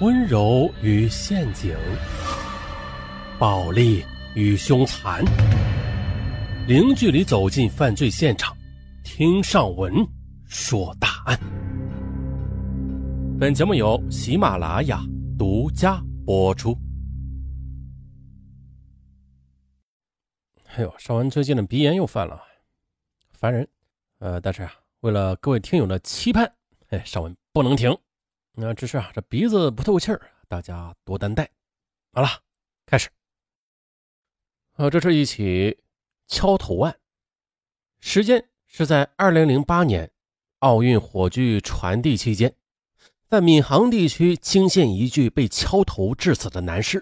温柔与陷阱，暴力与凶残，零距离走进犯罪现场，听上文说大案。本节目由喜马拉雅独家播出。哎呦，上文最近的鼻炎又犯了，烦人。呃，但是啊，为了各位听友的期盼，哎，上文不能停。那只是啊，这鼻子不透气儿，大家多担待。好了，开始。呃，这是一起敲头案，时间是在二零零八年奥运火炬传递期间，在闵行地区惊现一具被敲头致死的男尸。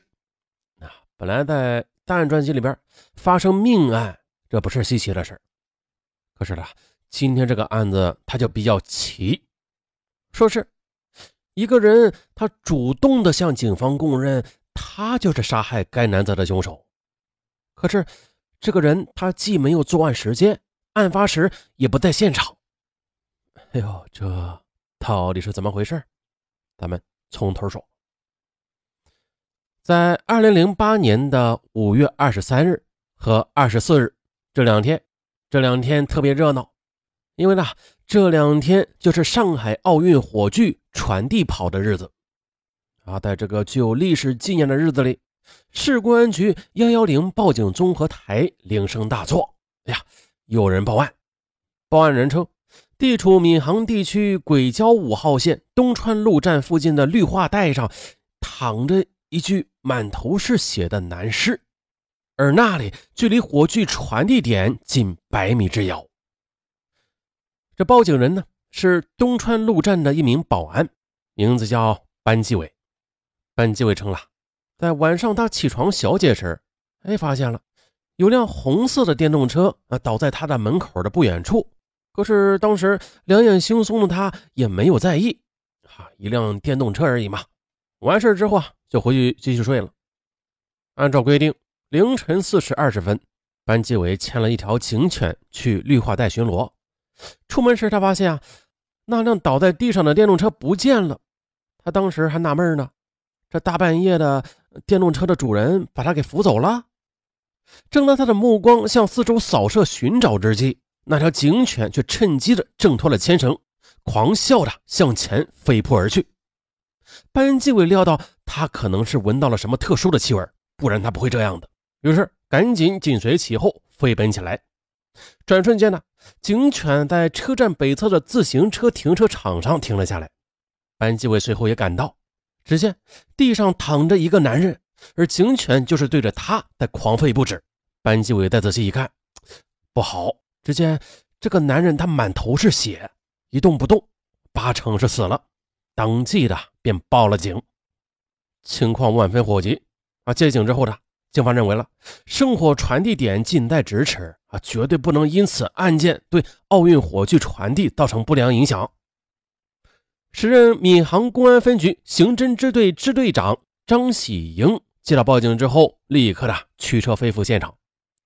啊，本来在档案专辑里边发生命案，这不是稀奇的事可是呢，今天这个案子它就比较奇，说是。一个人，他主动的向警方供认，他就是杀害该男子的凶手。可是，这个人他既没有作案时间，案发时也不在现场。哎呦，这到底是怎么回事？咱们从头说。在二零零八年的五月二十三日和二十四日这两天，这两天特别热闹，因为呢。这两天就是上海奥运火炬传递跑的日子啊，在这个具有历史纪念的日子里，市公安局幺幺零报警综合台铃声大作。哎呀，有人报案，报案人称，地处闵行地区轨交五号线东川路站附近的绿化带上，躺着一具满头是血的男尸，而那里距离火炬传递点仅百米之遥。这报警人呢是东川路站的一名保安，名字叫班继伟。班继伟称了，在晚上他起床小解时，哎，发现了有辆红色的电动车啊倒在他的门口的不远处。可是当时两眼惺忪的他也没有在意，啊，一辆电动车而已嘛。完事之后啊，就回去继续睡了。按照规定，凌晨四时二十分，班继伟牵了一条警犬去绿化带巡逻。出门时，他发现啊，那辆倒在地上的电动车不见了。他当时还纳闷呢，这大半夜的，电动车的主人把他给扶走了。正当他的目光向四周扫射寻找之际，那条警犬却趁机的挣脱了牵绳，狂笑着向前飞扑而去。班继伟料到他可能是闻到了什么特殊的气味，不然他不会这样的。于是赶紧紧随其后飞奔起来。转瞬间呢，警犬在车站北侧的自行车停车场上停了下来。班继伟随后也赶到，只见地上躺着一个男人，而警犬就是对着他在狂吠不止。班继伟再仔细一看，不好！只见这个男人他满头是血，一动不动，八成是死了。当即的便报了警，情况万分火急啊！接警之后呢。警方认为，了圣火传递点近在咫尺啊，绝对不能因此案件对奥运火炬传递造成不良影响。时任闵行公安分局刑侦支队支队长张喜英接到报警之后，立刻的驱车飞赴现场。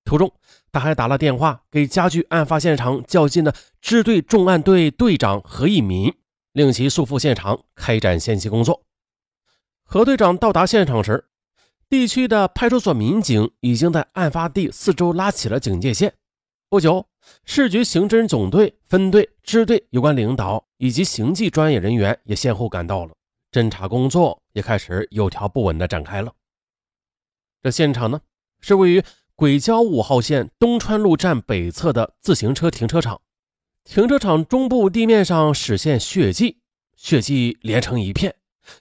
途中，他还打了电话给家距案发现场较近的支队重案队队长何一民，令其速赴现场开展先期工作。何队长到达现场时，地区的派出所民警已经在案发地四周拉起了警戒线。不久，市局刑侦总队分队、支队有关领导以及刑技专业人员也先后赶到了，侦查工作也开始有条不紊地展开了。这现场呢，是位于轨交五号线东川路站北侧的自行车停车场，停车场中部地面上始现血迹，血迹连成一片，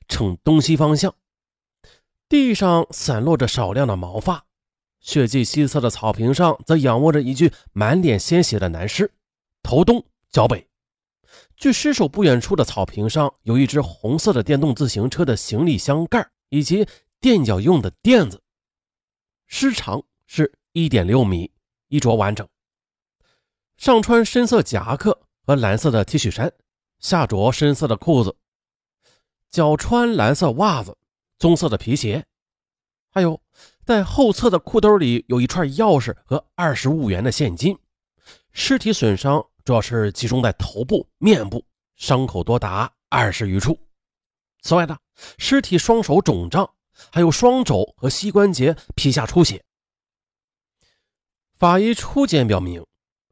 呈东西方向。地上散落着少量的毛发，血迹西侧的草坪上则仰卧着一具满脸鲜血的男尸，头东脚北。距尸首不远处的草坪上有一只红色的电动自行车的行李箱盖以及垫脚用的垫子，尸长是一点六米，衣着完整，上穿深色夹克和蓝色的 T 恤衫，下着深色的裤子，脚穿蓝色袜子。棕色的皮鞋，还有在后侧的裤兜里有一串钥匙和二十五元的现金。尸体损伤主要是集中在头部、面部，伤口多达二十余处。此外呢，尸体双手肿胀，还有双肘和膝关节皮下出血。法医初检表明，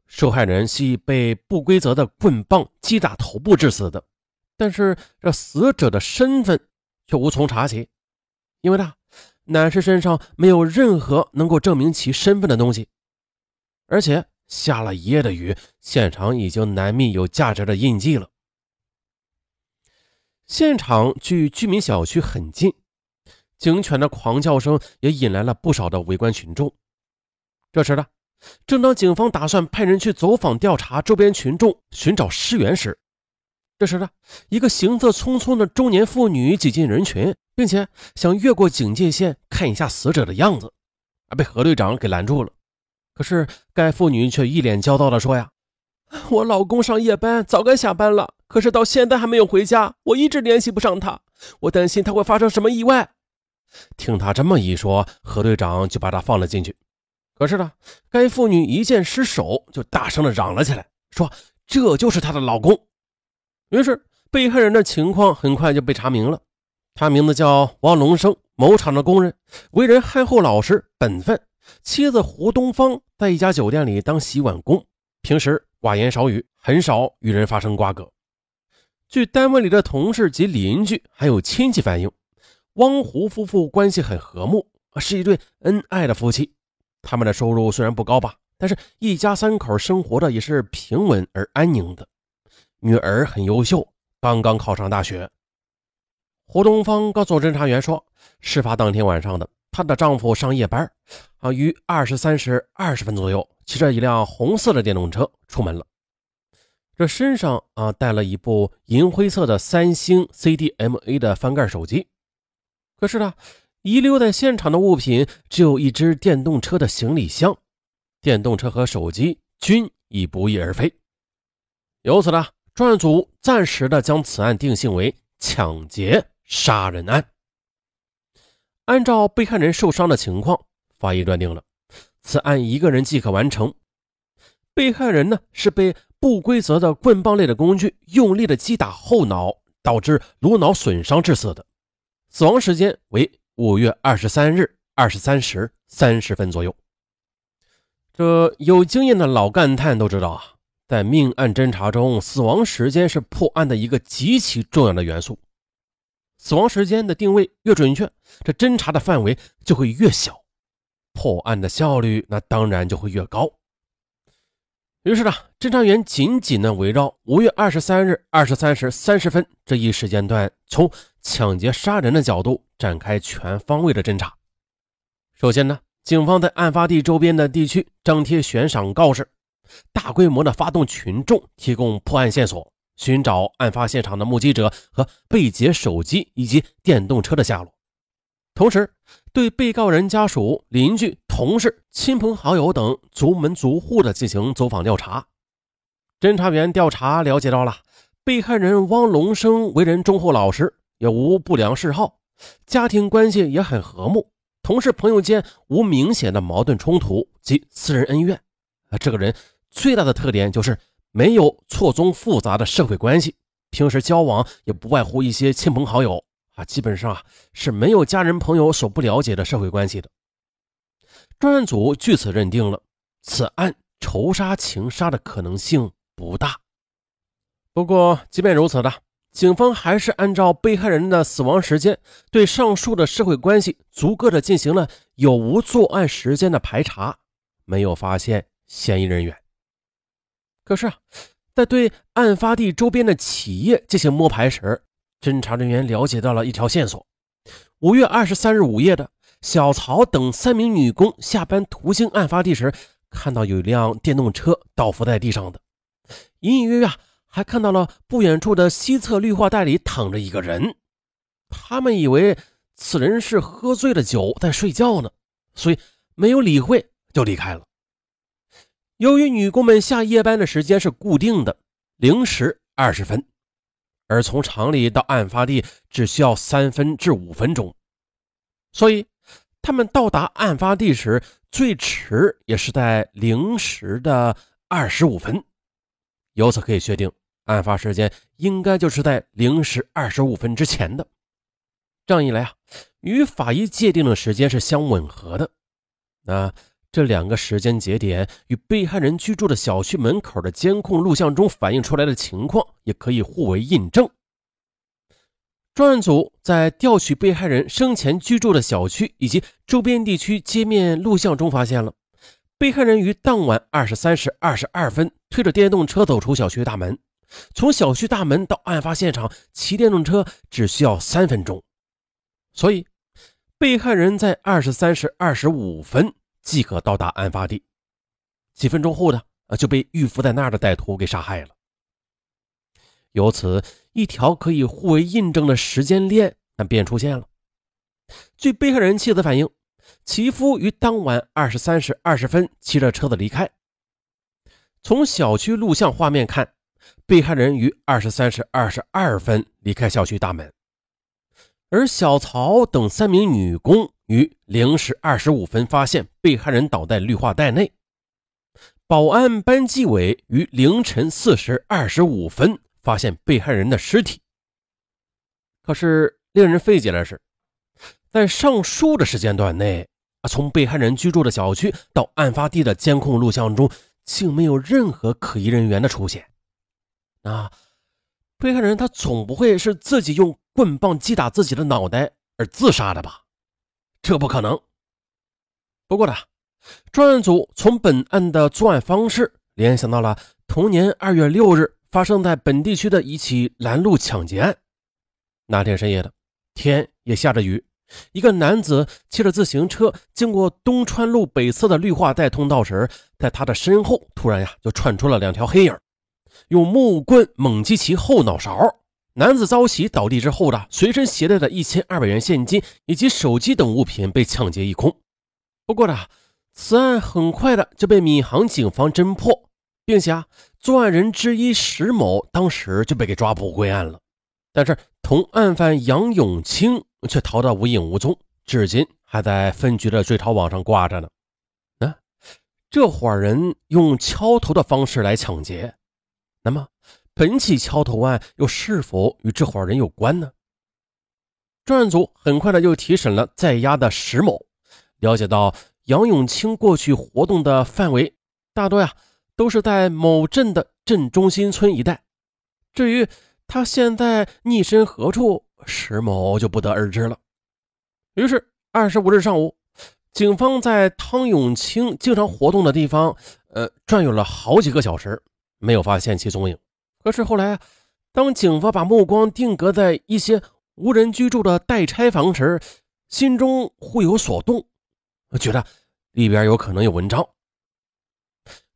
受害人系被不规则的棍棒击打头部致死的，但是这死者的身份却无从查起，因为呢，男士身上没有任何能够证明其身份的东西，而且下了一夜的雨，现场已经难觅有价值的印记了。现场距居民小区很近，警犬的狂叫声也引来了不少的围观群众。这时呢。正当警方打算派人去走访调查周边群众寻找尸源时，这时呢，一个行色匆匆的中年妇女挤进人群，并且想越过警戒线看一下死者的样子，而被何队长给拦住了。可是该妇女却一脸焦躁地说：“呀，我老公上夜班，早该下班了，可是到现在还没有回家，我一直联系不上他，我担心他会发生什么意外。”听他这么一说，何队长就把他放了进去。可是呢，该妇女一见失手，就大声的嚷了起来，说这就是她的老公。于是，被害人的情况很快就被查明了。他名字叫汪龙生，某厂的工人，为人憨厚老实、本分。妻子胡东方在一家酒店里当洗碗工，平时寡言少语，很少与人发生瓜葛。据单位里的同事及邻居还有亲戚反映，汪胡夫妇关系很和睦，是一对恩爱的夫妻。他们的收入虽然不高吧，但是一家三口生活的也是平稳而安宁的。女儿很优秀，刚刚考上大学。胡东方告诉侦查员说，事发当天晚上的她的丈夫上夜班，啊，于二十三时二十分左右骑着一辆红色的电动车出门了。这身上啊带了一部银灰色的三星 CDMA 的翻盖手机。可是呢？遗留在现场的物品只有一只电动车的行李箱，电动车和手机均已不翼而飞。由此呢，专案组暂时的将此案定性为抢劫杀人案。按照被害人受伤的情况，法医断定了此案一个人即可完成。被害人呢是被不规则的棍棒类的工具用力的击打后脑，导致颅脑损伤致死的，死亡时间为。五月二十三日二十三时三十分左右，这有经验的老干探都知道啊，在命案侦查中，死亡时间是破案的一个极其重要的元素。死亡时间的定位越准确，这侦查的范围就会越小，破案的效率那当然就会越高。于是呢，侦查员紧紧的围绕五月二十三日二十三时三十分这一时间段，从抢劫杀人的角度。展开全方位的侦查。首先呢，警方在案发地周边的地区张贴悬赏告示，大规模的发动群众提供破案线索，寻找案发现场的目击者和被劫手机以及电动车的下落。同时，对被告人家属、邻居、同事、亲朋好友等族门族户的进行走访调查。侦查员调查了解到了，被害人汪龙生为人忠厚老实，也无不良嗜好。家庭关系也很和睦，同事朋友间无明显的矛盾冲突及私人恩怨。啊，这个人最大的特点就是没有错综复杂的社会关系，平时交往也不外乎一些亲朋好友啊，基本上啊是没有家人朋友所不了解的社会关系的。专案组据此认定了此案仇杀情杀的可能性不大。不过，即便如此的。警方还是按照被害人的死亡时间，对上述的社会关系逐个的进行了有无作案时间的排查，没有发现嫌疑人员。可是，在对案发地周边的企业进行摸排时，侦查人员了解到了一条线索：五月二十三日午夜的小曹等三名女工下班途经案发地时，看到有一辆电动车倒伏在地上的，隐隐约约。还看到了不远处的西侧绿化带里躺着一个人，他们以为此人是喝醉了酒在睡觉呢，所以没有理会就离开了。由于女工们下夜班的时间是固定的零时二十分，而从厂里到案发地只需要三分至五分钟，所以他们到达案发地时最迟也是在零时的二十五分。由此可以确定。案发时间应该就是在零时二十五分之前的，这样一来啊，与法医界定的时间是相吻合的。那这两个时间节点与被害人居住的小区门口的监控录像中反映出来的情况也可以互为印证。专案组在调取被害人生前居住的小区以及周边地区街面录像中发现了，被害人于当晚二十三时二十二分推着电动车走出小区大门，从小区大门到案发现场骑电动车只需要三分钟，所以被害人在二十三时二十五分即可到达案发地，几分钟后呢，啊就被预伏在那儿的歹徒给杀害了。由此，一条可以互为印证的时间链那便出现了。据被害人妻子反映，其夫于当晚二十三时二十分骑着车子离开。从小区录像画面看，被害人于二十三时二十二分离开小区大门，而小曹等三名女工于零时二十五分发现被害人倒在绿化带内。保安班纪委于凌晨四时二十五分。发现被害人的尸体。可是令人费解的是，在上述的时间段内啊，从被害人居住的小区到案发地的监控录像中，竟没有任何可疑人员的出现。那被害人他总不会是自己用棍棒击打自己的脑袋而自杀的吧？这不可能。不过呢，专案组从本案的作案方式联想到了同年二月六日。发生在本地区的一起拦路抢劫案。那天深夜的，天也下着雨。一个男子骑着自行车经过东川路北侧的绿化带通道时，在他的身后突然呀就窜出了两条黑影，用木棍猛击其后脑勺。男子遭袭倒地之后的，随身携带的一千二百元现金以及手机等物品被抢劫一空。不过呢，此案很快的就被闵行警方侦破，并且啊。作案人之一石某当时就被给抓捕归案了，但是同案犯杨永清却逃得无影无踪，至今还在分局的追逃网上挂着呢。啊，这伙人用敲头的方式来抢劫，那么本起敲头案又是否与这伙人有关呢？专案组很快的又提审了在押的石某，了解到杨永清过去活动的范围大多呀。都是在某镇的镇中心村一带，至于他现在匿身何处，石某就不得而知了。于是，二十五日上午，警方在汤永清经常活动的地方，呃，转悠了好几个小时，没有发现其踪影。可是后来，当警方把目光定格在一些无人居住的待拆房时，心中忽有所动，觉得里边有可能有文章。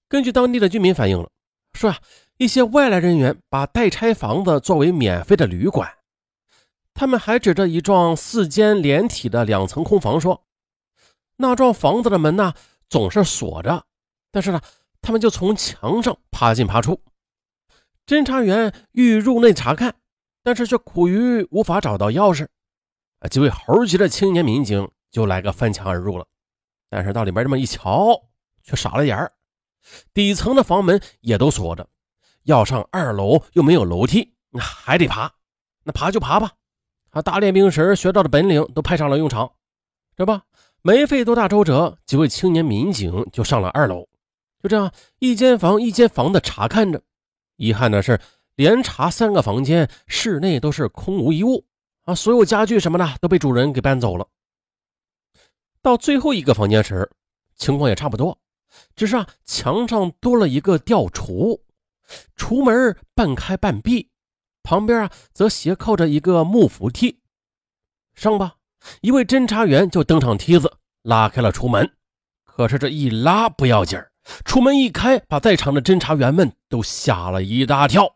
根据当地的居民反映了，说啊，一些外来人员把待拆房子作为免费的旅馆。他们还指着一幢四间连体的两层空房说，那幢房子的门呢总是锁着，但是呢，他们就从墙上爬进爬出。侦查员欲入内查看，但是却苦于无法找到钥匙。啊，几位猴急的青年民警就来个翻墙而入了，但是到里边这么一瞧，却傻了眼儿。底层的房门也都锁着，要上二楼又没有楼梯，那还得爬。那爬就爬吧，他大练兵时学到的本领都派上了用场。这不，没费多大周折，几位青年民警就上了二楼。就这样，一间房一间房的查看着。遗憾的是，连查三个房间，室内都是空无一物啊！所有家具什么的都被主人给搬走了。到最后一个房间时，情况也差不多。只是啊，墙上多了一个吊橱，橱门半开半闭，旁边啊则斜靠着一个木扶梯。上吧，一位侦查员就登上梯子，拉开了橱门。可是这一拉不要紧儿，出门一开，把在场的侦查员们都吓了一大跳。